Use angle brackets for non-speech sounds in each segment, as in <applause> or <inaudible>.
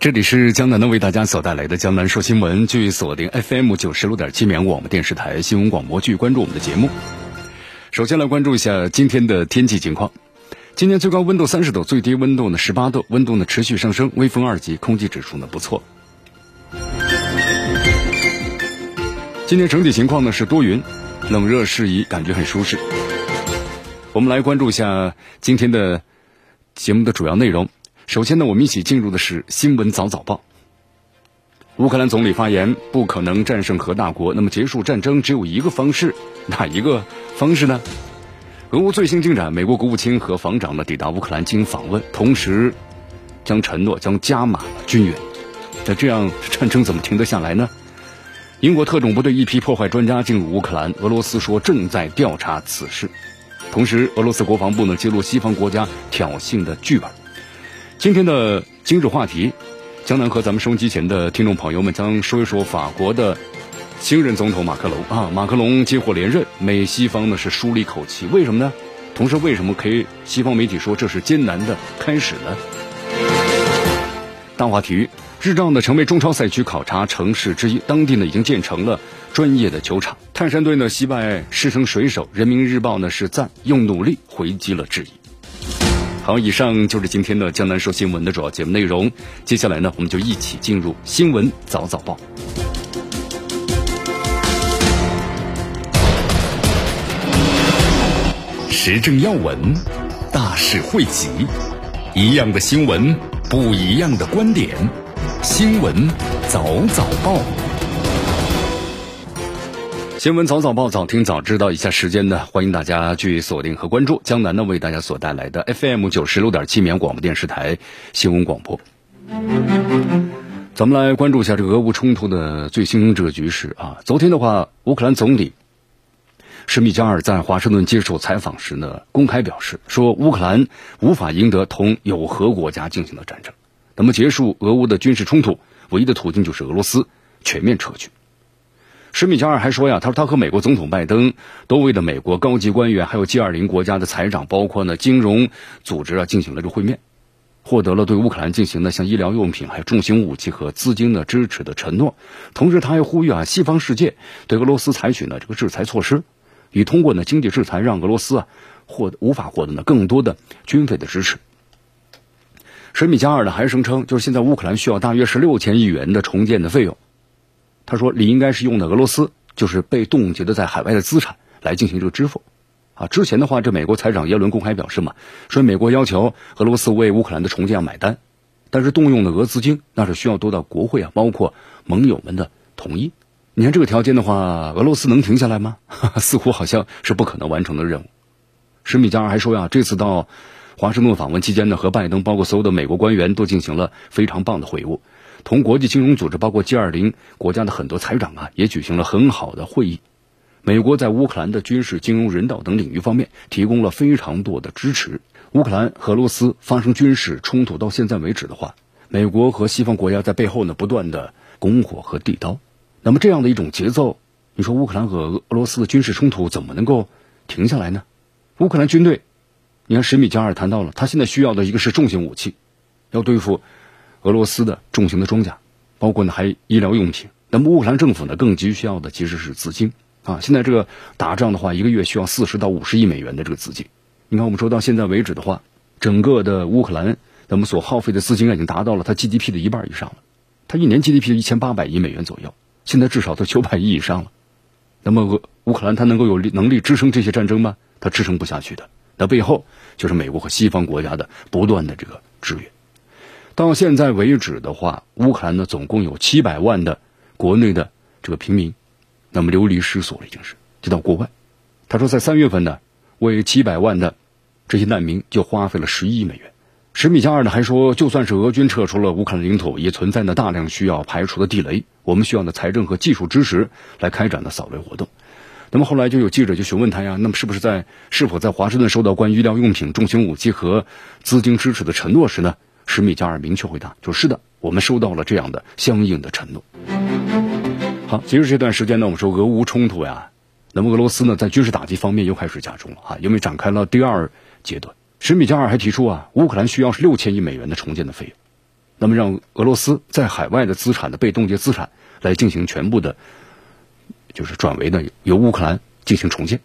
这里是江南的为大家所带来的江南说新闻，继续锁定 FM 九十六点七绵广播电视台新闻广播，继续关注我们的节目。首先来关注一下今天的天气情况。今天最高温度三十度，最低温度呢十八度，温度呢持续上升，微风二级，空气指数呢不错。今天整体情况呢是多云，冷热适宜，感觉很舒适。我们来关注一下今天的节目的主要内容。首先呢，我们一起进入的是新闻早早报。乌克兰总理发言：不可能战胜核大国，那么结束战争只有一个方式，哪一个方式呢？俄乌最新进展，美国国务卿和防长呢抵达乌克兰进行访问，同时将承诺将加码军援。那这样战争怎么停得下来呢？英国特种部队一批破坏专家进入乌克兰，俄罗斯说正在调查此事。同时，俄罗斯国防部呢揭露西方国家挑衅的剧本。今天的今日话题，江南和咱们收音机前的听众朋友们将说一说法国的新任总统马克龙啊，马克龙接获连任，美西方呢是舒了一口气，为什么呢？同时，为什么可以西方媒体说这是艰难的开始呢？大话体育，日照呢成为中超赛区考察城市之一，当地呢已经建成了专业的球场。泰山队呢惜败狮城水手，人民日报呢是赞用努力回击了质疑。好，以上就是今天的江南说新闻的主要节目内容。接下来呢，我们就一起进入新闻早早报。时政要闻，大事汇集，一样的新闻，不一样的观点。新闻早早报。新闻早早报，早听早知道。以下时间呢，欢迎大家继续锁定和关注江南呢为大家所带来的 FM 九十六点七绵广播电视台新闻广播。咱们来关注一下这个俄乌冲突的最新这个局势啊。昨天的话，乌克兰总理施米加尔在华盛顿接受采访时呢，公开表示说，乌克兰无法赢得同有核国家进行的战争。那么，结束俄乌的军事冲突，唯一的途径就是俄罗斯全面撤军。施米加尔还说呀，他说他和美国总统拜登都为了美国高级官员，还有 G20 国家的财长，包括呢金融组织啊，进行了这个会面，获得了对乌克兰进行的像医疗用品、还有重型武器和资金的支持的承诺。同时，他还呼吁啊，西方世界对俄罗斯采取呢这个制裁措施，以通过呢经济制裁让俄罗斯啊获无法获得呢更多的军费的支持。施米加尔呢还声称，就是现在乌克兰需要大约是六千亿元的重建的费用。他说：“理应该是用的俄罗斯，就是被冻结的在海外的资产来进行这个支付，啊，之前的话，这美国财长耶伦公开表示嘛，说美国要求俄罗斯为乌克兰的重建买单，但是动用的俄资金那是需要得到国会啊，包括盟友们的同意。你看这个条件的话，俄罗斯能停下来吗？<laughs> 似乎好像是不可能完成的任务。”施米加尔还说呀，这次到华盛顿访问期间呢，和拜登包括所有的美国官员都进行了非常棒的会晤。同国际金融组织，包括 G20 国家的很多财长啊，也举行了很好的会议。美国在乌克兰的军事、金融、人道等领域方面提供了非常多的支持。乌克兰和俄罗斯发生军事冲突到现在为止的话，美国和西方国家在背后呢不断的拱火和递刀。那么这样的一种节奏，你说乌克兰和俄罗斯的军事冲突怎么能够停下来呢？乌克兰军队，你看史米加尔谈到了，他现在需要的一个是重型武器，要对付。俄罗斯的重型的装甲，包括呢还医疗用品。那么乌克兰政府呢更急需要的其实是资金啊。现在这个打仗的话，一个月需要四十到五十亿美元的这个资金。你看，我们说到现在为止的话，整个的乌克兰，那么所耗费的资金已经达到了它 GDP 的一半以上了。它一年 GDP 一千八百亿美元左右，现在至少都九百亿以上了。那么俄乌克兰它能够有能力支撑这些战争吗？它支撑不下去的。那背后就是美国和西方国家的不断的这个支援。到现在为止的话，乌克兰呢总共有七百万的国内的这个平民，那么流离失所了，已经是就到国外。他说，在三月份呢，为七百万的这些难民就花费了十亿美元，史米加尔呢还说，就算是俄军撤出了乌克兰领土，也存在呢大量需要排除的地雷，我们需要呢财政和技术支持来开展的扫雷活动。那么后来就有记者就询问他呀，那么是不是在是否在华盛顿收到关于医疗用品、重型武器和资金支持的承诺时呢？史米加尔明确回答，就是的，我们收到了这样的相应的承诺。好，其实这段时间呢，我们说俄乌冲突呀，那么俄罗斯呢在军事打击方面又开始加重了啊，因为展开了第二阶段。史米加尔还提出啊，乌克兰需要是六千亿美元的重建的费用，那么让俄罗斯在海外的资产的被冻结资产来进行全部的，就是转为呢由乌克兰进行重建。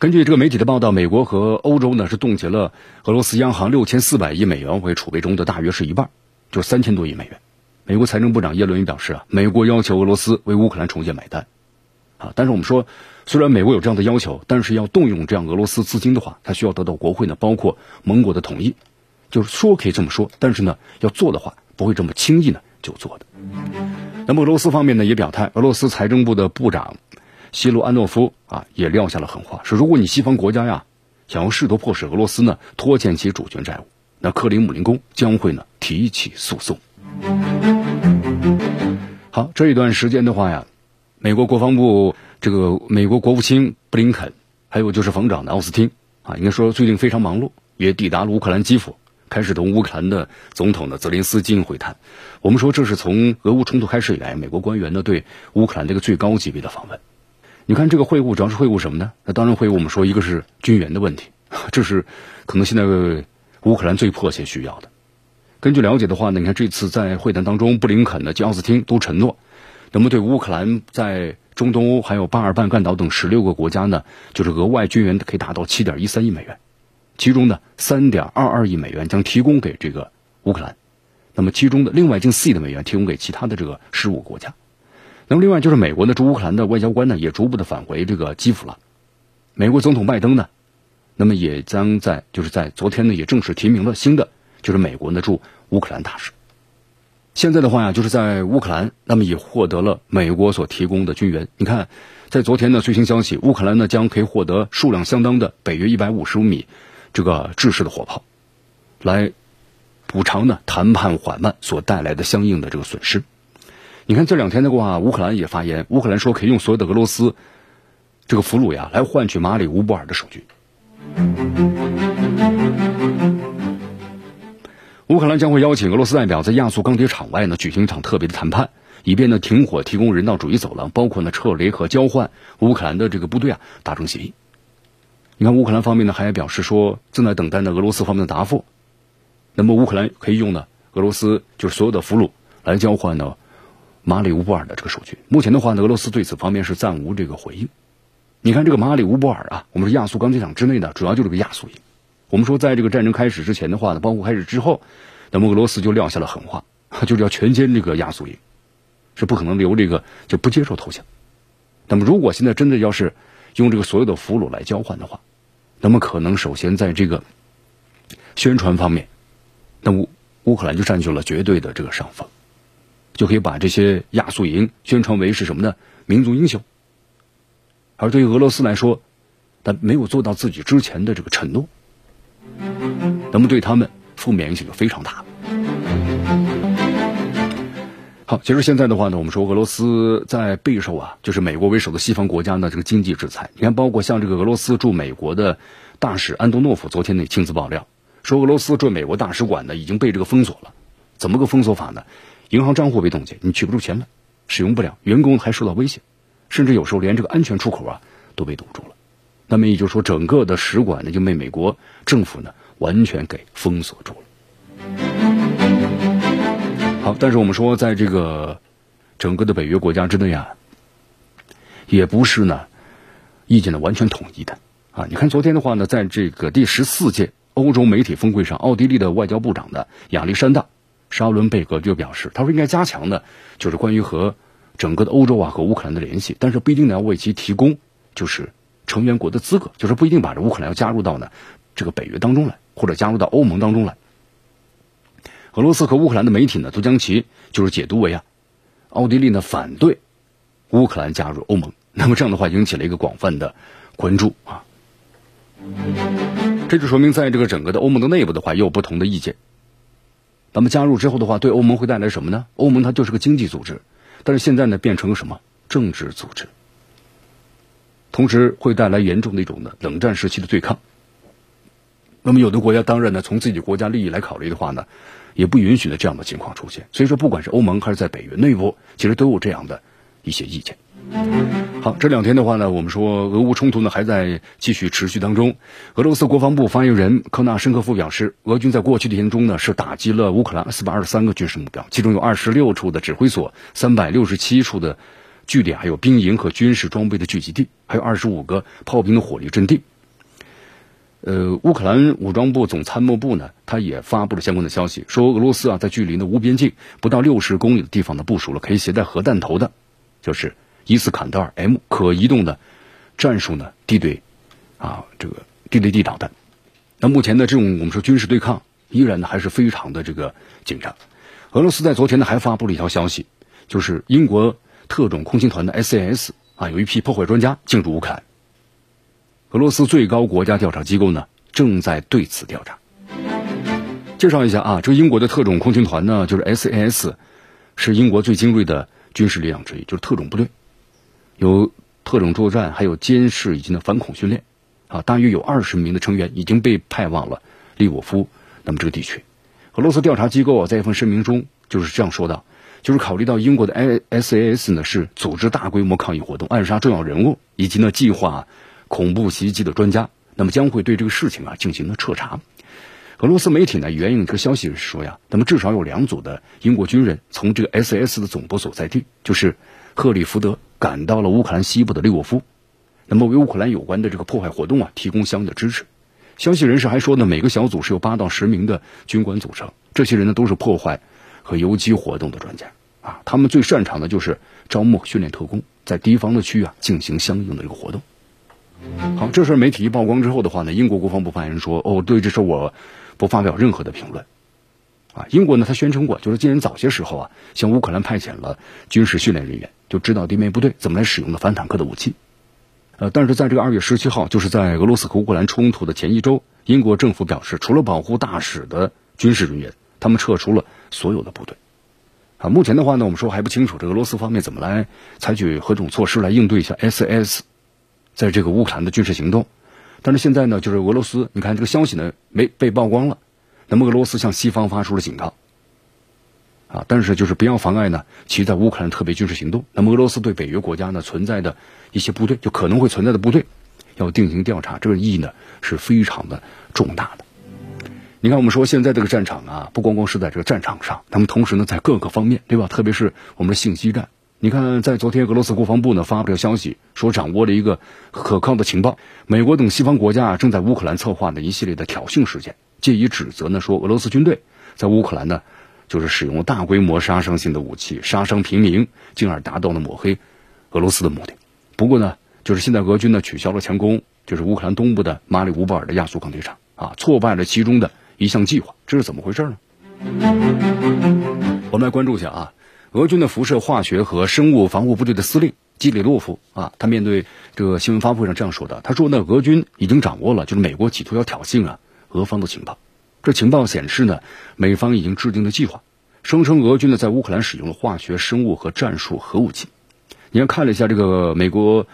根据这个媒体的报道，美国和欧洲呢是冻结了俄罗斯央行六千四百亿美元外汇储备中的大约是一半，就是三千多亿美元。美国财政部长耶伦也表示啊，美国要求俄罗斯为乌克兰重建买单。啊，但是我们说，虽然美国有这样的要求，但是要动用这样俄罗斯资金的话，它需要得到国会呢，包括盟国的同意。就是说可以这么说，但是呢，要做的话，不会这么轻易呢就做的。那么俄罗斯方面呢也表态，俄罗斯财政部的部长希罗安诺夫啊也撂下了狠话，说如果你西方国家呀想要试图迫使俄罗斯呢拖欠其主权债务，那克里姆林宫将会呢提起诉讼。好，这一段时间的话呀。美国国防部这个美国国务卿布林肯，还有就是防长的奥斯汀啊，应该说最近非常忙碌，也抵达了乌克兰基辅，开始同乌克兰的总统的泽连斯基会谈。我们说这是从俄乌冲突开始以来，美国官员呢对乌克兰这个最高级别的访问。你看这个会晤主要是会晤什么呢？那当然会晤我们说一个是军援的问题，<laughs> 这是可能现在乌克兰最迫切需要的。根据了解的话呢，你看这次在会谈当中，布林肯呢及奥斯汀都承诺。那么，对乌克兰在中东欧还有巴尔干半岛等十六个国家呢，就是额外军援可以达到七点一三亿美元，其中呢三点二二亿美元将提供给这个乌克兰，那么其中的另外近四亿的美元提供给其他的这个十五个国家。那么另外就是美国呢驻乌克兰的外交官呢也逐步的返回这个基辅了，美国总统拜登呢，那么也将在就是在昨天呢也正式提名了新的就是美国呢驻乌克兰大使。现在的话呀，就是在乌克兰，那么也获得了美国所提供的军援。你看，在昨天的最新消息，乌克兰呢将可以获得数量相当的北约一百五十五米这个制式的火炮，来补偿呢谈判缓慢所带来的相应的这个损失。你看这两天的话，乌克兰也发言，乌克兰说可以用所有的俄罗斯这个俘虏呀来换取马里乌波尔的守军。乌克兰将会邀请俄罗斯代表在亚速钢铁厂外呢举行一场特别的谈判，以便呢停火、提供人道主义走廊，包括呢撤离和交换乌克兰的这个部队啊达成协议。你看乌克兰方面呢还表示说正在等待呢俄罗斯方面的答复。那么乌克兰可以用呢俄罗斯就是所有的俘虏来交换呢马里乌波尔的这个守军。目前的话呢俄罗斯对此方面是暂无这个回应。你看这个马里乌波尔啊，我们说亚速钢铁厂之内呢主要就是个亚速营。我们说，在这个战争开始之前的话呢，包括开始之后，那么俄罗斯就撂下了狠话，<laughs> 就是要全歼这个亚速营，是不可能留这个就不接受投降。那么，如果现在真的要是用这个所有的俘虏来交换的话，那么可能首先在这个宣传方面，那乌乌克兰就占据了绝对的这个上风，就可以把这些亚速营宣传为是什么呢？民族英雄。而对于俄罗斯来说，他没有做到自己之前的这个承诺。那么对他们负面影响就非常大。好，其实现在的话呢，我们说俄罗斯在备受啊，就是美国为首的西方国家呢这个经济制裁。你看，包括像这个俄罗斯驻美国的大使安东诺夫昨天呢亲自爆料，说俄罗斯驻美国大使馆呢已经被这个封锁了。怎么个封锁法呢？银行账户被冻结，你取不出钱来，使用不了，员工还受到威胁，甚至有时候连这个安全出口啊都被堵住了。那么也就是说，整个的使馆呢就被美国政府呢完全给封锁住了。好，但是我们说，在这个整个的北约国家之内啊，也不是呢意见呢完全统一的啊。你看昨天的话呢，在这个第十四届欧洲媒体峰会上，奥地利的外交部长的亚历山大·沙伦贝格就表示，他说应该加强的，就是关于和整个的欧洲啊和乌克兰的联系，但是不一定呢要为其提供就是。成员国的资格，就是不一定把这乌克兰要加入到呢这个北约当中来，或者加入到欧盟当中来。俄罗斯和乌克兰的媒体呢，都将其就是解读为啊，奥地利呢反对乌克兰加入欧盟。那么这样的话，引起了一个广泛的关注啊。这就说明，在这个整个的欧盟的内部的话，也有不同的意见。那么加入之后的话，对欧盟会带来什么呢？欧盟它就是个经济组织，但是现在呢变成了什么政治组织，同时会带来严重的一种呢冷战时期的对抗。那么有的国家当然呢从自己国家利益来考虑的话呢，也不允许呢这样的情况出现。所以说，不管是欧盟还是在北约内部，其实都有这样的一些意见。好，这两天的话呢，我们说俄乌冲突呢还在继续持续当中。俄罗斯国防部发言人科纳申科夫表示，俄军在过去的一天中呢是打击了乌克兰四百二十三个军事目标，其中有二十六处的指挥所、三百六十七处的据点，还有兵营和军事装备的聚集地，还有二十五个炮兵的火力阵地。呃，乌克兰武装部总参谋部呢，他也发布了相关的消息，说俄罗斯啊在距离呢无边境不到六十公里的地方呢部署了可以携带核弹头的，就是。伊斯坎德尔 M 可移动的战术呢地对啊这个地对地导弹，那目前的这种我们说军事对抗依然呢还是非常的这个紧张。俄罗斯在昨天呢还发布了一条消息，就是英国特种空勤团的 SAS 啊有一批破坏专家进入乌克兰，俄罗斯最高国家调查机构呢正在对此调查。介绍一下啊，这英国的特种空勤团呢就是 SAS，是英国最精锐的军事力量之一，就是特种部队。有特种作战，还有监视以及呢反恐训练，啊，大约有二十名的成员已经被派往了利沃夫，那么这个地区，俄罗斯调查机构啊在一份声明中就是这样说的，就是考虑到英国的 SAS 呢是组织大规模抗议活动、暗杀重要人物以及呢计划恐怖袭击的专家，那么将会对这个事情啊进行了彻查。俄罗斯媒体呢援引这个消息是说呀，那么至少有两组的英国军人从这个 SS 的总部所在地，就是赫里福德。赶到了乌克兰西部的利沃夫，那么为乌克兰有关的这个破坏活动啊提供相应的支持。消息人士还说呢，每个小组是由八到十名的军官组成，这些人呢都是破坏和游击活动的专家啊，他们最擅长的就是招募训练特工，在敌方的区域啊进行相应的这个活动。好，这事媒体一曝光之后的话呢，英国国防部发言人说：“哦，对这事我不发表任何的评论。”啊，英国呢，他宣称过，就是今年早些时候啊，向乌克兰派遣了军事训练人员。就知道地面部队怎么来使用的反坦克的武器，呃，但是在这个二月十七号，就是在俄罗斯和乌克兰冲突的前一周，英国政府表示，除了保护大使的军事人员，他们撤出了所有的部队。啊，目前的话呢，我们说还不清楚，这个俄罗斯方面怎么来采取何种措施来应对一下 SS 在这个乌克兰的军事行动。但是现在呢，就是俄罗斯，你看这个消息呢没被曝光了，那么俄罗斯向西方发出了警告。啊，但是就是不要妨碍呢其实在乌克兰特别军事行动。那么俄罗斯对北约国家呢存在的一些部队，就可能会存在的部队，要进行调查，这个意义呢是非常的重大的。你看，我们说现在这个战场啊，不光光是在这个战场上，那么同时呢，在各个方面，对吧？特别是我们的信息战。你看，在昨天俄罗斯国防部呢发布了消息，说掌握了一个可靠的情报，美国等西方国家正在乌克兰策划的一系列的挑衅事件，借以指责呢说俄罗斯军队在乌克兰呢。就是使用大规模杀伤性的武器杀伤平民，进而达到了抹黑俄罗斯的目的。不过呢，就是现在俄军呢取消了强攻，就是乌克兰东部的马里乌波尔的亚速钢铁厂啊，挫败了其中的一项计划，这是怎么回事呢？我们来关注一下啊，俄军的辐射化学和生物防护部队的司令基里洛夫啊，他面对这个新闻发布会上这样说的，他说呢，俄军已经掌握了就是美国企图要挑衅啊俄方的情报。这情报显示呢，美方已经制定了计划，声称俄军呢在乌克兰使用了化学、生物和战术核武器。你看看了一下这个美国，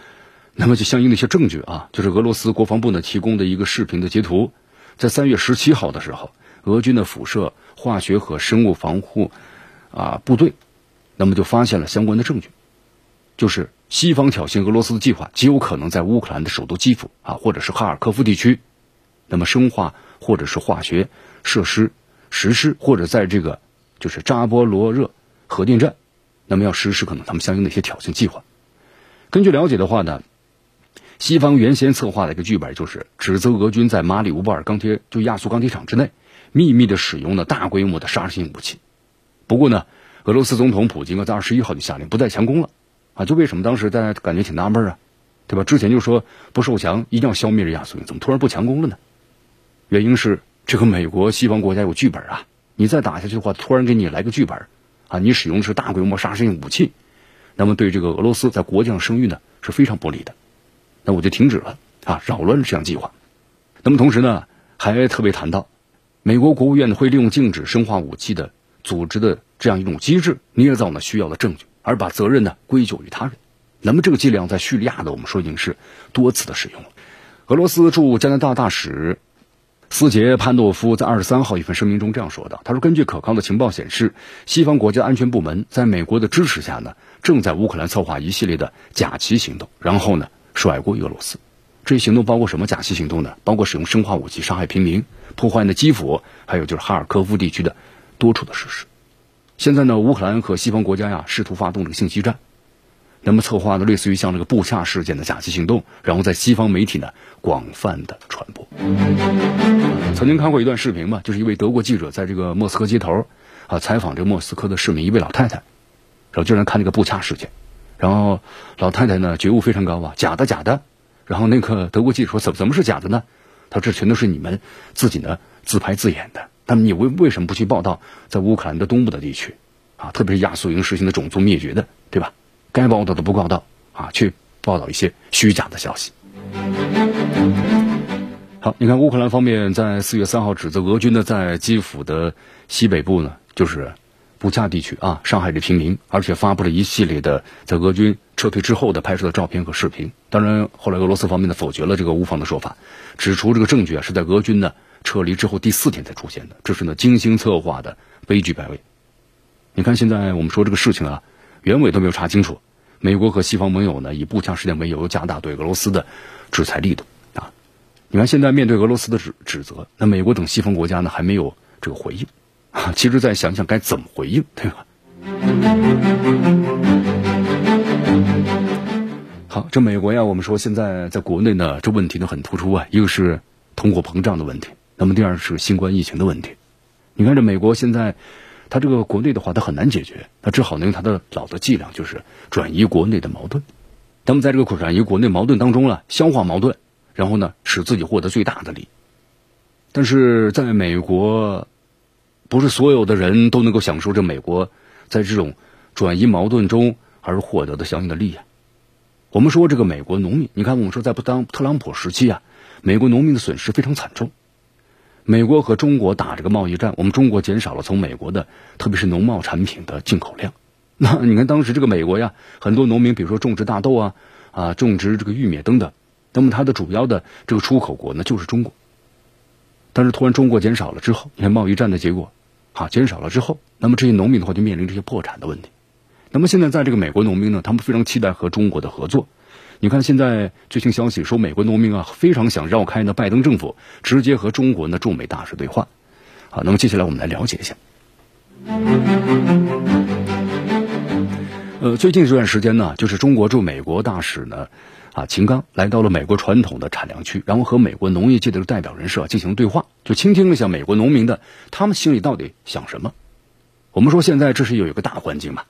那么就相应的一些证据啊，就是俄罗斯国防部呢提供的一个视频的截图，在三月十七号的时候，俄军的辐射、化学和生物防护啊部队，那么就发现了相关的证据，就是西方挑衅俄罗斯的计划极有可能在乌克兰的首都基辅啊，或者是哈尔科夫地区，那么生化。或者是化学设施实施，或者在这个就是扎波罗热核电站，那么要实施可能他们相应的一些挑衅计划。根据了解的话呢，西方原先策划的一个剧本就是指责俄军在马里乌波尔钢铁就亚速钢铁厂之内秘密的使用了大规模的杀伤性武器。不过呢，俄罗斯总统普京啊在二十一号就下令不再强攻了啊，就为什么当时大家感觉挺纳闷啊，对吧？之前就说不受降，一定要消灭这亚速营，怎么突然不强攻了呢？原因是这个美国西方国家有剧本啊，你再打下去的话，突然给你来个剧本，啊，你使用的是大规模杀伤性武器，那么对这个俄罗斯在国际上声誉呢是非常不利的，那我就停止了啊，扰乱这项计划。那么同时呢，还特别谈到，美国国务院会利用禁止生化武器的组织的这样一种机制，捏造呢需要的证据，而把责任呢归咎于他人。那么这个伎俩在叙利亚的我们说已经是多次的使用了。俄罗斯驻加拿大大使斯杰潘诺夫在二十三号一份声明中这样说的：“他说，根据可靠的情报显示，西方国家安全部门在美国的支持下呢，正在乌克兰策划一系列的假旗行动，然后呢甩锅俄罗斯。这些行动包括什么假旗行动呢？包括使用生化武器伤害平民、破坏呢基辅，还有就是哈尔科夫地区的多处的设施。现在呢，乌克兰和西方国家呀试图发动这个信息战。”那么策划的类似于像这个布恰事件的假期行动，然后在西方媒体呢广泛的传播。曾经看过一段视频吧，就是一位德国记者在这个莫斯科街头啊采访这个莫斯科的市民一位老太太，然后就在看这个布恰事件，然后老太太呢觉悟非常高啊，假的假的。然后那个德国记者说怎么怎么是假的呢？他说这全都是你们自己呢自拍自演的。那么你为为什么不去报道在乌克兰的东部的地区啊，特别是亚速营实行的种族灭绝的，对吧？该报道的不报道啊，去报道一些虚假的消息。好，你看乌克兰方面在四月三号指责俄军呢在基辅的西北部呢，就是布恰地区啊伤害着平民，而且发布了一系列的在俄军撤退之后的拍摄的照片和视频。当然，后来俄罗斯方面呢否决了这个乌方的说法，指出这个证据啊是在俄军呢撤离之后第四天才出现的，这是呢精心策划的悲剧摆位。你看现在我们说这个事情啊，原委都没有查清楚。美国和西方盟友呢，以步枪事件为由，加大对俄罗斯的制裁力度啊！你看，现在面对俄罗斯的指指责，那美国等西方国家呢，还没有这个回应啊。其实再想想该怎么回应，对吧？好，这美国呀，我们说现在在国内呢，这问题呢很突出啊。一个是通货膨胀的问题，那么第二是新冠疫情的问题。你看，这美国现在。他这个国内的话，他很难解决，他只好呢用他的老的伎俩，就是转移国内的矛盾。那么在这个转移国内矛盾当中呢，消化矛盾，然后呢使自己获得最大的利益。但是在美国，不是所有的人都能够享受这美国在这种转移矛盾中而获得的相应的利益。我们说这个美国农民，你看我们说在不当特朗普时期啊，美国农民的损失非常惨重。美国和中国打这个贸易战，我们中国减少了从美国的，特别是农贸产品的进口量。<laughs> 那你看当时这个美国呀，很多农民，比如说种植大豆啊，啊，种植这个玉米等等，那么它的主要的这个出口国呢就是中国。但是突然中国减少了之后，你看贸易战的结果，啊，减少了之后，那么这些农民的话就面临这些破产的问题。那么现在在这个美国农民呢，他们非常期待和中国的合作。你看，现在最新消息说，美国农民啊非常想绕开呢拜登政府，直接和中国呢驻美大使对话。好，那么接下来我们来了解一下。呃，最近这段时间呢，就是中国驻美国大使呢，啊秦刚来到了美国传统的产粮区，然后和美国农业界的代表人士啊进行对话，就倾听了一下美国农民的他们心里到底想什么。我们说现在这是有一个大环境嘛，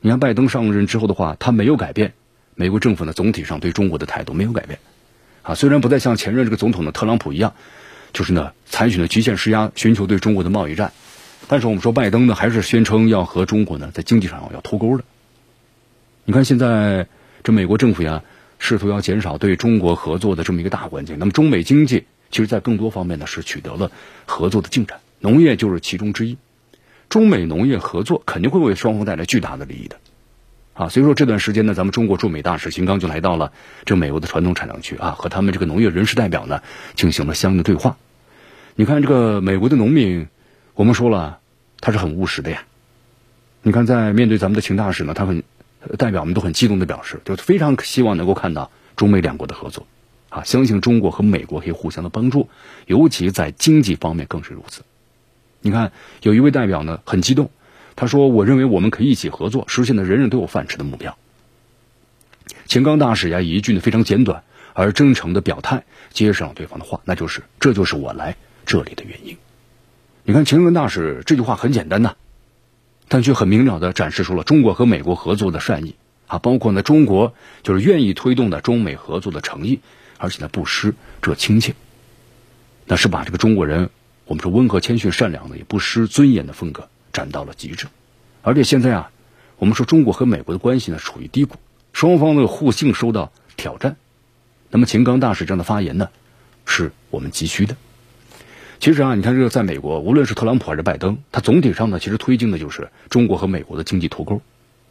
你看拜登上任之后的话，他没有改变。美国政府呢，总体上对中国的态度没有改变，啊，虽然不再像前任这个总统的特朗普一样，就是呢采取了极限施压，寻求对中国的贸易战，但是我们说拜登呢，还是宣称要和中国呢在经济上要脱钩的。你看现在这美国政府呀，试图要减少对中国合作的这么一个大环境，那么中美经济其实在更多方面呢是取得了合作的进展，农业就是其中之一，中美农业合作肯定会为双方带来巨大的利益的。啊，所以说这段时间呢，咱们中国驻美大使秦刚就来到了这美国的传统产粮区啊，和他们这个农业人士代表呢进行了相应的对话。你看这个美国的农民，我们说了他是很务实的呀。你看在面对咱们的秦大使呢，他很代表们都很激动的表示，就非常希望能够看到中美两国的合作啊，相信中国和美国可以互相的帮助，尤其在经济方面更是如此。你看有一位代表呢很激动。他说：“我认为我们可以一起合作，实现的人人都有饭吃的目标。”秦刚大使呀，一句呢非常简短而真诚的表态，接上了对方的话，那就是：“这就是我来这里的原因。”你看，秦刚大使这句话很简单呐，但却很明了的展示出了中国和美国合作的善意啊，包括呢中国就是愿意推动的中美合作的诚意，而且呢不失这亲切，那是把这个中国人我们说温和谦逊善良的，也不失尊严的风格。展到了极致，而且现在啊，我们说中国和美国的关系呢处于低谷，双方的互信受到挑战。那么秦刚大使这样的发言呢，是我们急需的。其实啊，你看这个在美国，无论是特朗普还是拜登，他总体上呢，其实推进的就是中国和美国的经济脱钩。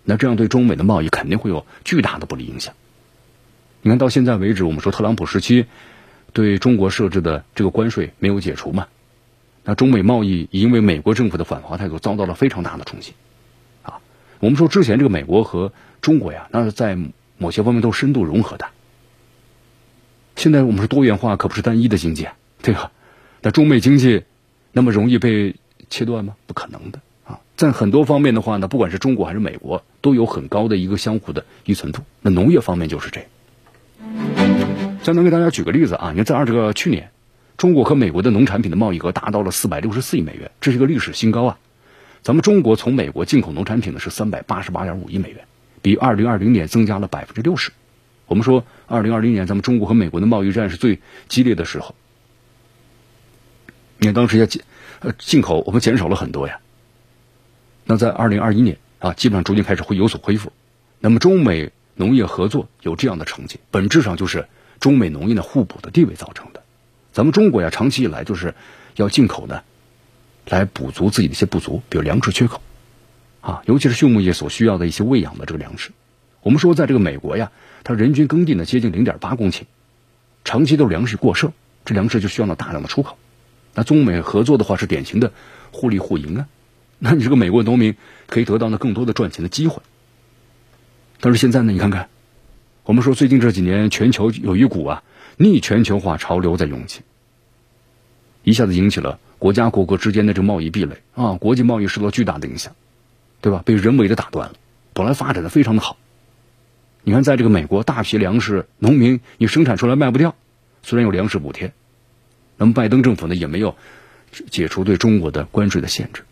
那这样对中美的贸易肯定会有巨大的不利影响。你看到现在为止，我们说特朗普时期对中国设置的这个关税没有解除嘛？那中美贸易因为美国政府的反华态度遭到了非常大的冲击。啊，我们说之前这个美国和中国呀，那是在某些方面都深度融合的。现在我们是多元化可不是单一的经济，对吧？那中美经济那么容易被切断吗？不可能的啊！在很多方面的话呢，不管是中国还是美国，都有很高的一个相互的依存度。那农业方面就是这。再能给大家举个例子啊，你看在二这个去年，中国和美国的农产品的贸易额达到了四百六十四亿美元，这是一个历史新高啊！咱们中国从美国进口农产品呢是三百八十八点五亿美元，比二零二零年增加了百分之六十。我们说，二零二零年咱们中国和美国的贸易战是最激烈的时候。你看当时要进，呃，进口我们减少了很多呀。那在二零二一年啊，基本上逐渐开始会有所恢复。那么中美农业合作有这样的成绩，本质上就是中美农业的互补的地位造成的。咱们中国呀，长期以来就是要进口呢，来补足自己的一些不足，比如粮食缺口，啊，尤其是畜牧业所需要的一些喂养的这个粮食。我们说，在这个美国呀。它人均耕地呢接近零点八公顷，长期都是粮食过剩，这粮食就需要呢大量的出口。那中美合作的话是典型的互利互赢啊。<laughs> 那你这个美国农民可以得到呢更多的赚钱的机会。但是现在呢，你看看，我们说最近这几年全球有一股啊逆全球化潮流在涌起，一下子引起了国家国国之间的这个贸易壁垒啊，国际贸易受到巨大的影响，对吧？被人为的打断了，本来发展的非常的好。你看，在这个美国，大批粮食农民你生产出来卖不掉，虽然有粮食补贴，那么拜登政府呢也没有解除对中国的关税的限制，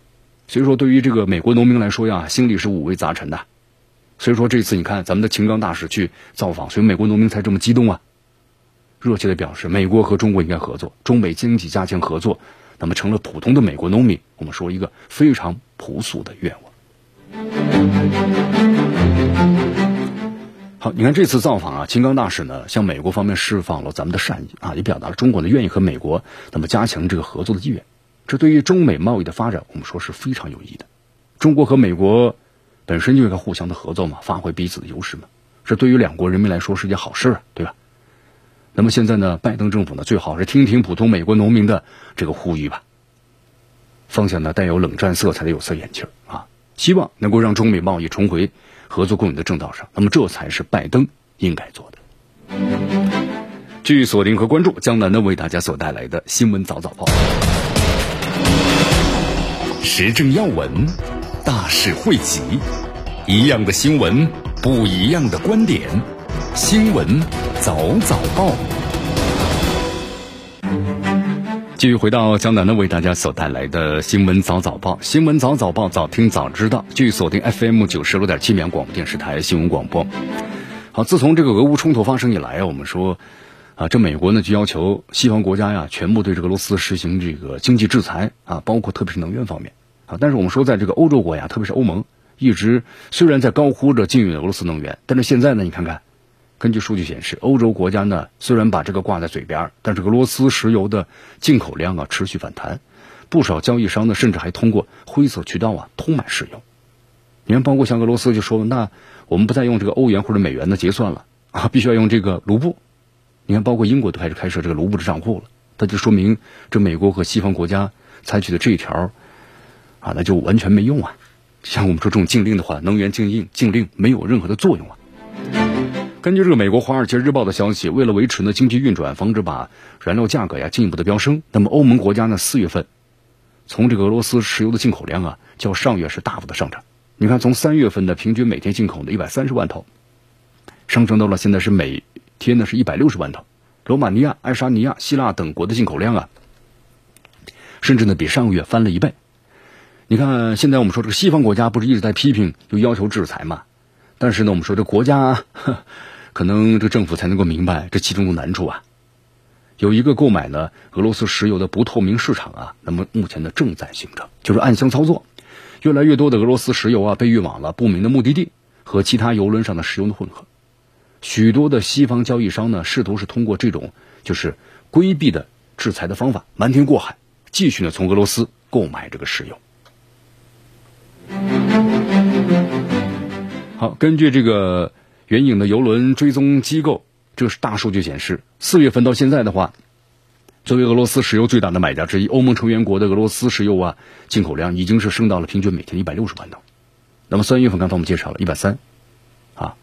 所以说对于这个美国农民来说呀，心里是五味杂陈的。所以说这次你看咱们的秦刚大使去造访，所以美国农民才这么激动啊，热切的表示美国和中国应该合作，中美经济加强合作，那么成了普通的美国农民，我们说一个非常朴素的愿望。好，你看这次造访啊，秦刚大使呢向美国方面释放了咱们的善意啊，也表达了中国呢愿意和美国那么加强这个合作的意愿。这对于中美贸易的发展，我们说是非常有益的。中国和美国本身就应该互相的合作嘛，发挥彼此的优势嘛，这对于两国人民来说是件好事啊，对吧？那么现在呢，拜登政府呢最好是听听普通美国农民的这个呼吁吧，放下呢带有冷战色彩的有色眼镜啊，希望能够让中美贸易重回。合作共赢的正道上，那么这才是拜登应该做的。据锁定和关注江南呢为大家所带来的新闻早早报，时政要闻，大事汇集，一样的新闻，不一样的观点，新闻早早报。继续回到江南呢，为大家所带来的新闻早早报，新闻早早报，早听早知道。继续锁定 FM 九十六点七绵广播电视台新闻广播。好，自从这个俄乌冲突发生以来啊，我们说啊，这美国呢就要求西方国家呀，全部对这个俄罗斯实行这个经济制裁啊，包括特别是能源方面啊。但是我们说，在这个欧洲国家，特别是欧盟，一直虽然在高呼着禁运俄罗斯能源，但是现在呢，你看看。根据数据显示，欧洲国家呢虽然把这个挂在嘴边，但是俄罗斯石油的进口量啊持续反弹，不少交易商呢甚至还通过灰色渠道啊偷买石油。你看，包括像俄罗斯就说，那我们不再用这个欧元或者美元的结算了啊，必须要用这个卢布。你看，包括英国都开始开设这个卢布的账户了，那就说明这美国和西方国家采取的这一条啊，那就完全没用啊。像我们说这种禁令的话，能源禁令禁令没有任何的作用啊。根据这个美国《华尔街日报》的消息，为了维持呢经济运转，防止把燃料价格呀进一步的飙升，那么欧盟国家呢四月份从这个俄罗斯石油的进口量啊，较上月是大幅的上涨。你看，从三月份的平均每天进口的一百三十万头，上升到了现在是每天呢是一百六十万头。罗马尼亚、爱沙尼亚、希腊等国的进口量啊，甚至呢比上个月翻了一倍。你看，现在我们说这个西方国家不是一直在批评，又要求制裁嘛？但是呢，我们说这国家。<laughs> 可能这政府才能够明白这其中的难处啊。有一个购买呢俄罗斯石油的不透明市场啊，那么目前呢正在形成，就是暗箱操作，越来越多的俄罗斯石油啊被运往了不明的目的地，和其他油轮上的石油的混合。许多的西方交易商呢试图是通过这种就是规避的制裁的方法瞒天过海继续呢从俄罗斯购买这个石油。好，根据这个援引的油轮追踪机构，这是大数据显示，四月份到现在的话，作为俄罗斯石油最大的买家之一，欧盟成员国的俄罗斯石油啊进口量已经是升到了平均每天一百六十万桶。那么三月份刚才我们介绍了一百三，啊，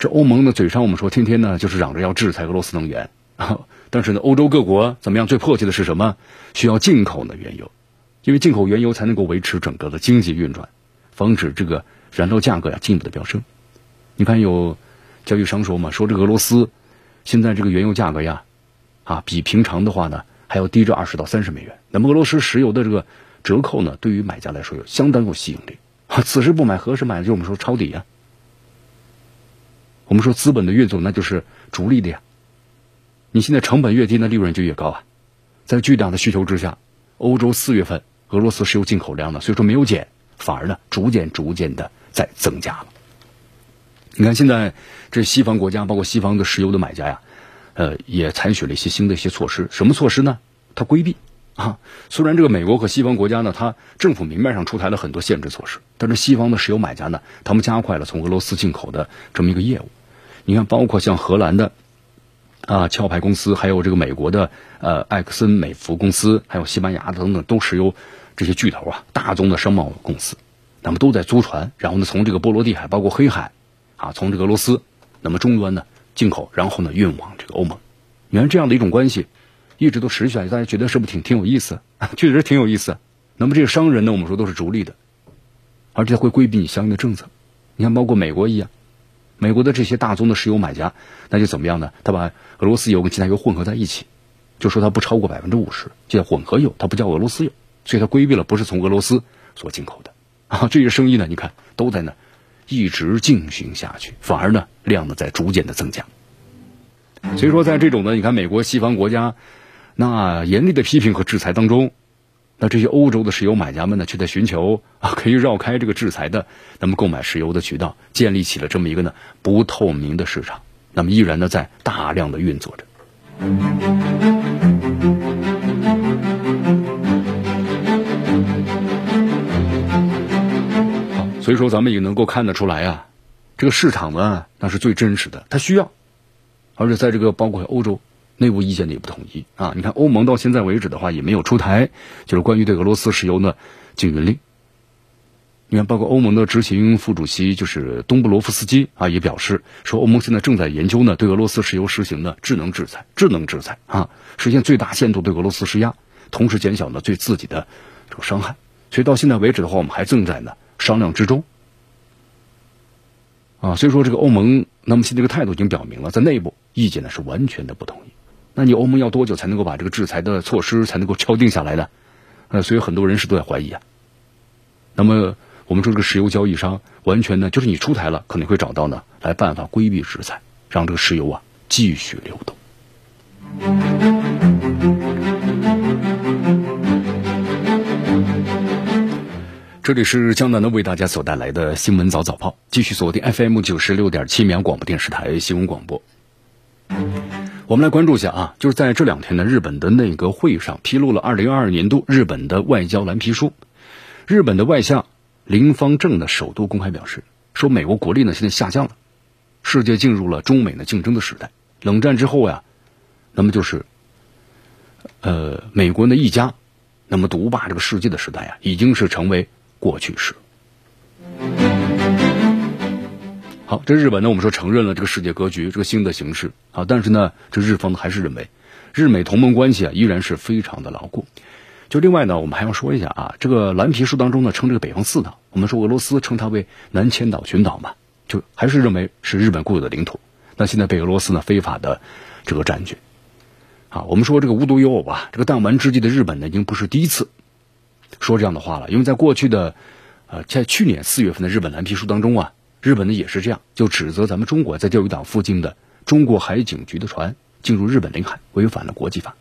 这欧盟呢嘴上我们说天天呢就是嚷着要制裁俄罗斯能源，啊，<laughs> 但是呢欧洲各国怎么样？最迫切的是什么？需要进口的原油，因为进口原油才能够维持整个的经济运转，防止这个。燃料价格呀进一步的飙升，你看有交易商说嘛，说这个俄罗斯现在这个原油价格呀，啊比平常的话呢还要低着二十到三十美元。那么俄罗斯石油的这个折扣呢，对于买家来说有相当有吸引力。啊，此时不买何时买？就我们说抄底呀。我们说资本的运作那就是逐利的呀。你现在成本越低，那利润就越高啊。在巨大的需求之下，欧洲四月份俄罗斯石油进口量呢，虽说没有减，反而呢逐渐逐渐的。在增加了。你看，现在这西方国家，包括西方的石油的买家呀，呃，也采取了一些新的一些措施。什么措施呢？它规避啊。虽然这个美国和西方国家呢，它政府明面上出台了很多限制措施，但是西方的石油买家呢，他们加快了从俄罗斯进口的这么一个业务。你看，包括像荷兰的啊壳牌公司，还有这个美国的呃埃克森美孚公司，还有西班牙等等，都石油这些巨头啊，大宗的商贸公司。那么都在租船，然后呢，从这个波罗的海，包括黑海，啊，从这个俄罗斯，那么终端呢进口，然后呢运往这个欧盟。你看这样的一种关系，一直都持续下去，大家觉得是不是挺挺有意思？<laughs> 确实挺有意思。那么这个商人呢，我们说都是逐利的，而且会规避你相应的政策。你看，包括美国一样，美国的这些大宗的石油买家，那就怎么样呢？他把俄罗斯油跟其他油混合在一起，就说它不超过百分之五十，叫混合油，它不叫俄罗斯油，所以它规避了不是从俄罗斯所进口的。<laughs> 啊，这些生意呢，你看都在那，一直进行下去，反而呢量呢在逐渐的增加。所以说，在这种呢，你看美国西方国家那严厉的批评和制裁当中，那这些欧洲的石油买家们呢，却在寻求啊可以绕开这个制裁的，那么购买石油的渠道，建立起了这么一个呢不透明的市场，那么依然呢在大量的运作着。所以说，咱们也能够看得出来啊，这个市场呢，那是最真实的，它需要，而且在这个包括欧洲内部意见的也不统一啊。你看，欧盟到现在为止的话，也没有出台就是关于对俄罗斯石油呢禁运令。你看，包括欧盟的执行副主席就是东布罗夫斯基啊，也表示说，欧盟现在正在研究呢，对俄罗斯石油实行呢智能制裁，智能制裁啊，实现最大限度对俄罗斯施压，同时减小呢对自己的这个伤害。所以到现在为止的话，我们还正在呢。商量之中，啊，所以说这个欧盟，那么现在这个态度已经表明了，在内部意见呢是完全的不同意。那你欧盟要多久才能够把这个制裁的措施才能够敲定下来呢？呃，所以很多人是都在怀疑啊。那么我们说这个石油交易商完全呢，就是你出台了，可能会找到呢来办法规避制裁，让这个石油啊继续流动。这里是江南的为大家所带来的新闻早早报，继续锁定 FM 九十六点七绵阳广播电视台新闻广播。我们来关注一下啊，就是在这两天呢，日本的内阁会议上披露了二零二二年度日本的外交蓝皮书。日本的外相林方正呢首度公开表示，说美国国力呢现在下降了，世界进入了中美的竞争的时代。冷战之后呀，那么就是呃美国的一家，那么独霸这个世界的时代呀，已经是成为。过去式。好，这日本呢，我们说承认了这个世界格局，这个新的形势啊，但是呢，这日方还是认为日美同盟关系啊依然是非常的牢固。就另外呢，我们还要说一下啊，这个蓝皮书当中呢称这个北方四岛，我们说俄罗斯称它为南千岛群岛嘛，就还是认为是日本固有的领土。那现在被俄罗斯呢非法的这个占据啊，我们说这个无独有偶啊，这个弹丸之际的日本呢已经不是第一次。说这样的话了，因为在过去的，呃，在去年四月份的日本蓝皮书当中啊，日本呢也是这样，就指责咱们中国在钓鱼岛附近的中国海警局的船进入日本领海，违反了国际法。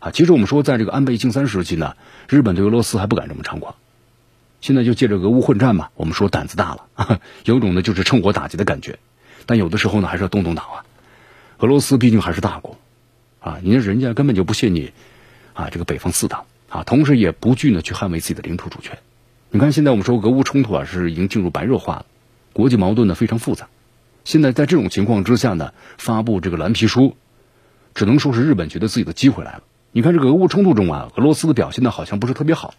啊，其实我们说，在这个安倍晋三时期呢，日本对俄罗斯还不敢这么猖狂，现在就借着俄乌混战嘛，我们说胆子大了，有种呢就是趁火打劫的感觉。但有的时候呢，还是要动动脑啊。俄罗斯毕竟还是大国，啊，你看人家根本就不信你，啊，这个北方四岛。啊，同时也不惧呢去捍卫自己的领土主权。你看，现在我们说俄乌冲突啊是已经进入白热化了，国际矛盾呢非常复杂。现在在这种情况之下呢，发布这个蓝皮书，只能说是日本觉得自己的机会来了。你看这个俄乌冲突中啊，俄罗斯的表现呢好像不是特别好，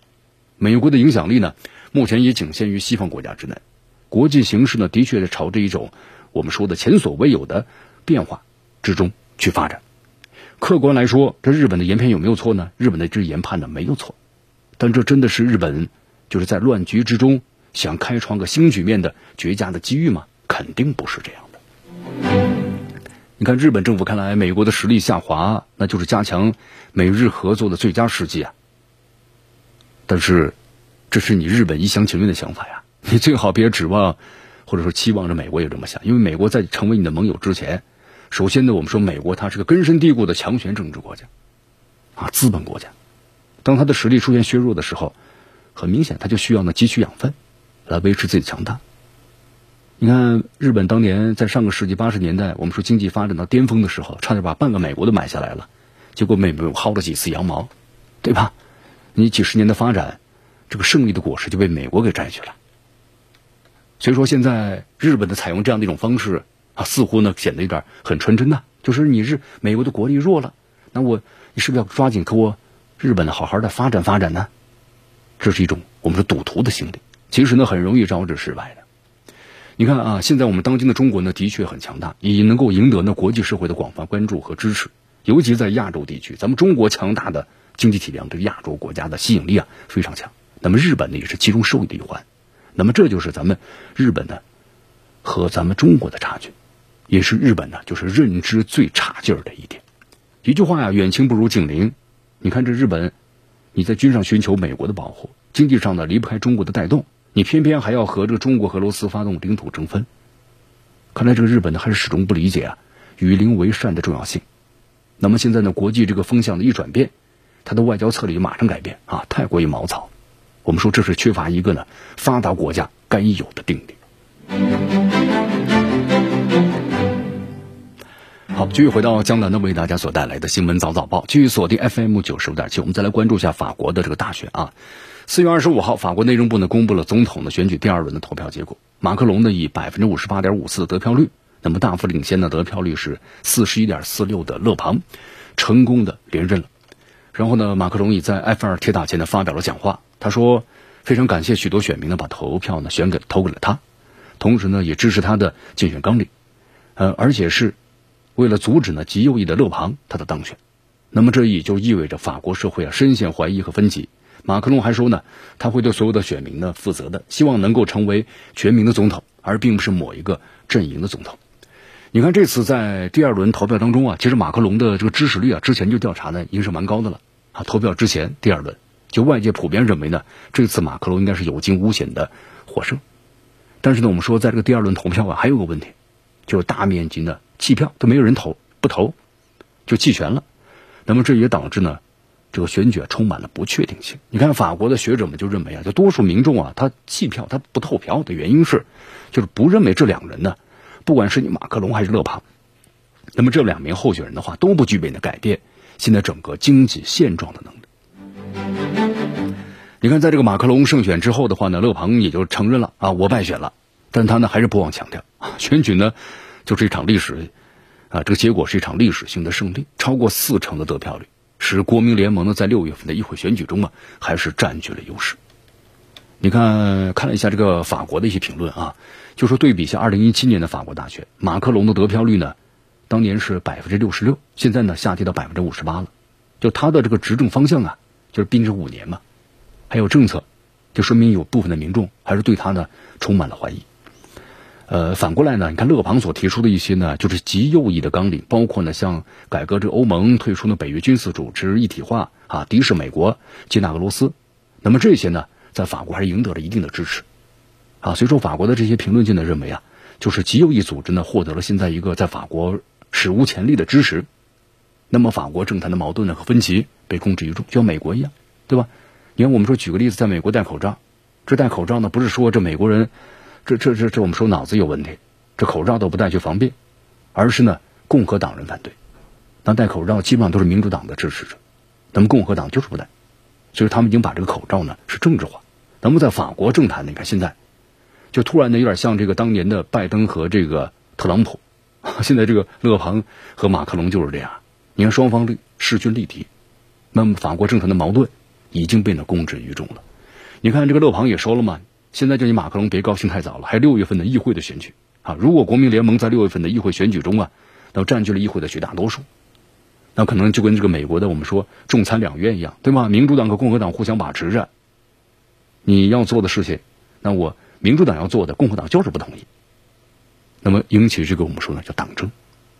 美国的影响力呢目前也仅限于西方国家之内，国际形势呢的确是朝着一种我们说的前所未有的变化之中去发展。客观来说，这日本的研判有没有错呢？日本的这研判呢没有错，但这真的是日本就是在乱局之中想开创个新局面的绝佳的机遇吗？肯定不是这样的。你看，日本政府看来，美国的实力下滑，那就是加强美日合作的最佳时机啊。但是，这是你日本一厢情愿的想法呀。<laughs> 你最好别指望，或者说期望着美国也这么想，因为美国在成为你的盟友之前。首先呢，我们说美国它是个根深蒂固的强权政治国家，啊，资本国家。当它的实力出现削弱的时候，很明显，它就需要呢汲取养分，来维持自己的强大。你看，日本当年在上个世纪八十年代，我们说经济发展到巅峰的时候，差点把半个美国都买下来了，结果美国薅了几次羊毛，对吧？你几十年的发展，这个胜利的果实就被美国给摘去了。所以说，现在日本的采用这样的一种方式。啊，似乎呢显得有点很纯真呐。就是你是美国的国力弱了，那我你是不是要抓紧给我日本好好的发展发展呢？这是一种我们说赌徒的心理，其实呢很容易招致失败的。你看啊，现在我们当今的中国呢的确很强大，也能够赢得呢国际社会的广泛关注和支持。尤其在亚洲地区，咱们中国强大的经济体量对亚洲国家的吸引力啊非常强。那么日本呢也是其中受益的一环。那么这就是咱们日本呢和咱们中国的差距。也是日本呢，就是认知最差劲儿的一点。一句话呀，远亲不如近邻。你看这日本，你在军上寻求美国的保护，经济上呢离不开中国的带动，你偏偏还要和这个中国、俄罗斯发动领土争分。看来这个日本呢，还是始终不理解啊，与邻为善的重要性。那么现在呢，国际这个风向的一转变，它的外交策略马上改变啊，太过于毛糙。我们说这是缺乏一个呢发达国家该有的定力。好，继续回到江南的为大家所带来的新闻早早报，继续锁定 FM 九十五点七。我们再来关注一下法国的这个大选啊。四月二十五号，法国内政部呢公布了总统的选举第二轮的投票结果。马克龙呢以百分之五十八点五四的得票率，那么大幅领先的得票率是四十一点四六的勒庞，成功的连任了。然后呢，马克龙也在埃菲尔铁塔前呢发表了讲话，他说非常感谢许多选民呢把投票呢选给投给了他，同时呢也支持他的竞选纲领，呃，而且是。为了阻止呢极右翼的勒庞他的当选，那么这也就意味着法国社会啊深陷怀疑和分歧。马克龙还说呢，他会对所有的选民呢负责的，希望能够成为全民的总统，而并不是某一个阵营的总统。你看这次在第二轮投票当中啊，其实马克龙的这个支持率啊，之前就调查呢已经是蛮高的了啊。投票之前第二轮，就外界普遍认为呢，这次马克龙应该是有惊无险的获胜。但是呢，我们说在这个第二轮投票啊，还有个问题，就是大面积的。弃票都没有人投，不投就弃权了，那么这也导致呢，这个选举充满了不确定性。你看法国的学者们就认为啊，就多数民众啊他弃票他不投票的原因是，就是不认为这两人呢，不管是你马克龙还是勒庞，那么这两名候选人的话都不具备呢改变现在整个经济现状的能力。你看，在这个马克龙胜选之后的话呢，勒庞也就承认了啊，我败选了，但他呢还是不忘强调选举呢。就是一场历史，啊，这个结果是一场历史性的胜利，超过四成的得票率，使国民联盟呢在六月份的议会选举中啊，还是占据了优势。你看，看了一下这个法国的一些评论啊，就说对比一下二零一七年的法国大选，马克龙的得票率呢，当年是百分之六十六，现在呢下跌到百分之五十八了。就他的这个执政方向啊，就是并置五年嘛，还有政策，就说明有部分的民众还是对他呢充满了怀疑。呃，反过来呢，你看勒庞所提出的一些呢，就是极右翼的纲领，包括呢，像改革这欧盟、退出呢北约军事组织一体化啊，敌视美国、接纳俄罗斯，那么这些呢，在法国还是赢得了一定的支持啊。所以说，法国的这些评论界呢认为啊，就是极右翼组织呢获得了现在一个在法国史无前例的支持，那么法国政坛的矛盾呢和分歧被公之于众，就像美国一样，对吧？你看，我们说举个例子，在美国戴口罩，这戴口罩呢不是说这美国人。这这这这，我们说脑子有问题，这口罩都不戴去防病，而是呢共和党人反对，那戴口罩基本上都是民主党的支持者，那么共和党就是不戴，所以他们已经把这个口罩呢是政治化。那么在法国政坛，你看现在就突然呢有点像这个当年的拜登和这个特朗普，现在这个勒庞和马克龙就是这样。你看双方势均力敌，那么法国政坛的矛盾已经变得公之于众了。你看这个勒庞也说了嘛，现在叫你马克龙别高兴太早了，还有六月份的议会的选举啊。如果国民联盟在六月份的议会选举中啊，那占据了议会的绝大多数。那可能就跟这个美国的我们说众参两院一样，对吗？民主党和共和党互相把持着，你要做的事情，那我民主党要做的，共和党就是不同意。那么引起这个我们说呢叫党争，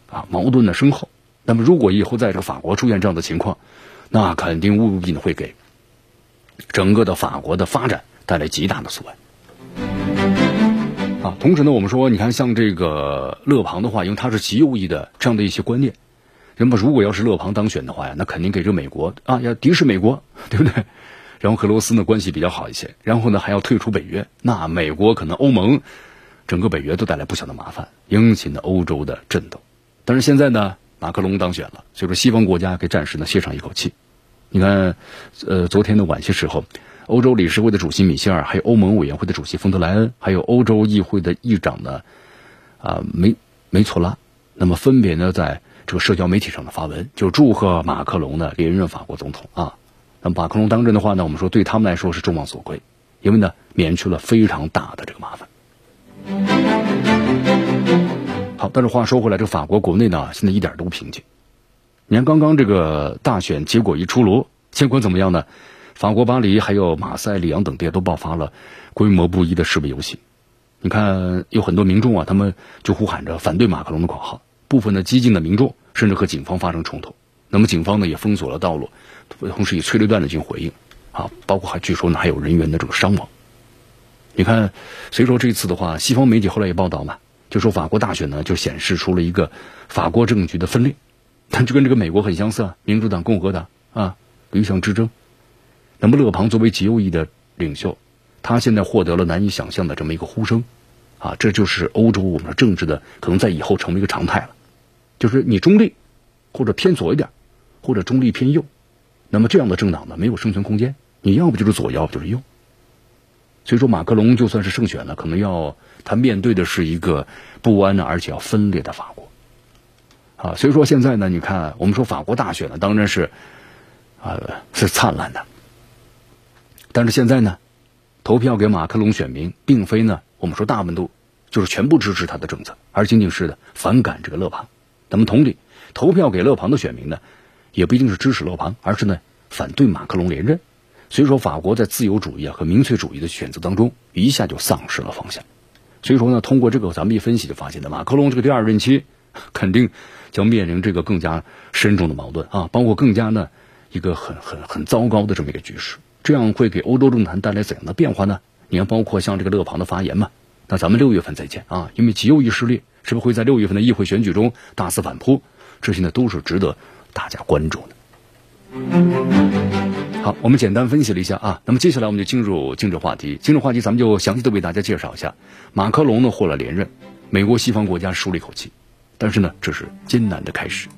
啊，矛盾的深厚。那么如果以后在这个法国出现这样的情况，那肯定务必会给整个的法国的发展带来极大的阻碍。啊，同时呢，我们说，你看像这个勒庞的话，因为他是极右翼的这样的一些观念。那么，如果要是勒庞当选的话呀，那肯定给这美国啊，要敌视美国，对不对？然后和俄罗斯呢关系比较好一些，然后呢还要退出北约，那美国可能欧盟整个北约都带来不小的麻烦，引起了欧洲的震动。但是现在呢，马克龙当选了，所以说西方国家给暂时呢歇上一口气。你看，呃，昨天的晚些时候，欧洲理事会的主席米歇尔，还有欧盟委员会的主席冯德莱恩，还有欧洲议会的议长呢，啊梅梅措拉，那么分别呢在。这个社交媒体上的发文，就祝贺马克龙呢连任法国总统啊。那么马克龙当政的话呢，我们说对他们来说是众望所归，因为呢免去了非常大的这个麻烦。好，但是话说回来，这个法国国内呢现在一点都不平静。你看刚刚这个大选结果一出炉，结果怎么样呢？法国巴黎还有马赛、里昂等地都爆发了规模不一的示威游行。你看有很多民众啊，他们就呼喊着反对马克龙的口号。部分的激进的民众甚至和警方发生冲突，那么警方呢也封锁了道路，同时以催泪弹的进行回应，啊，包括还据说呢还有人员的这个伤亡。你看，所以说这次的话，西方媒体后来也报道嘛，就说法国大选呢就显示出了一个法国政局的分裂，但就跟这个美国很相似啊，民主党、共和党啊，理想之争。那么勒庞作为极右翼的领袖，他现在获得了难以想象的这么一个呼声，啊，这就是欧洲我们说政治的可能在以后成为一个常态了。就是你中立，或者偏左一点，或者中立偏右，那么这样的政党呢没有生存空间。你要不就是左，要不就是右。所以说，马克龙就算是胜选了，可能要他面对的是一个不安的，而且要分裂的法国。啊，所以说现在呢，你看我们说法国大选呢，当然是啊是灿烂的，但是现在呢，投票给马克龙选民，并非呢我们说大部分都就是全部支持他的政策，而仅仅是的反感这个勒庞。那么同理，投票给勒庞的选民呢，也不一定是支持勒庞，而是呢反对马克龙连任。所以说，法国在自由主义啊和民粹主义的选择当中，一下就丧失了方向。所以说呢，通过这个咱们一分析就发现呢，马克龙这个第二任期 <laughs> 肯定将面临这个更加深重的矛盾啊，包括更加呢一个很很很糟糕的这么一个局势。这样会给欧洲政坛带来怎样的变化呢？你看，包括像这个勒庞的发言嘛，那咱们六月份再见啊，因为极右翼势力。是不是会在六月份的议会选举中大肆反扑？这些呢都是值得大家关注的。好，我们简单分析了一下啊，那么接下来我们就进入今日话题。今日话题咱们就详细的为大家介绍一下，马克龙呢获了连任，美国西方国家舒了一口气，但是呢这是艰难的开始。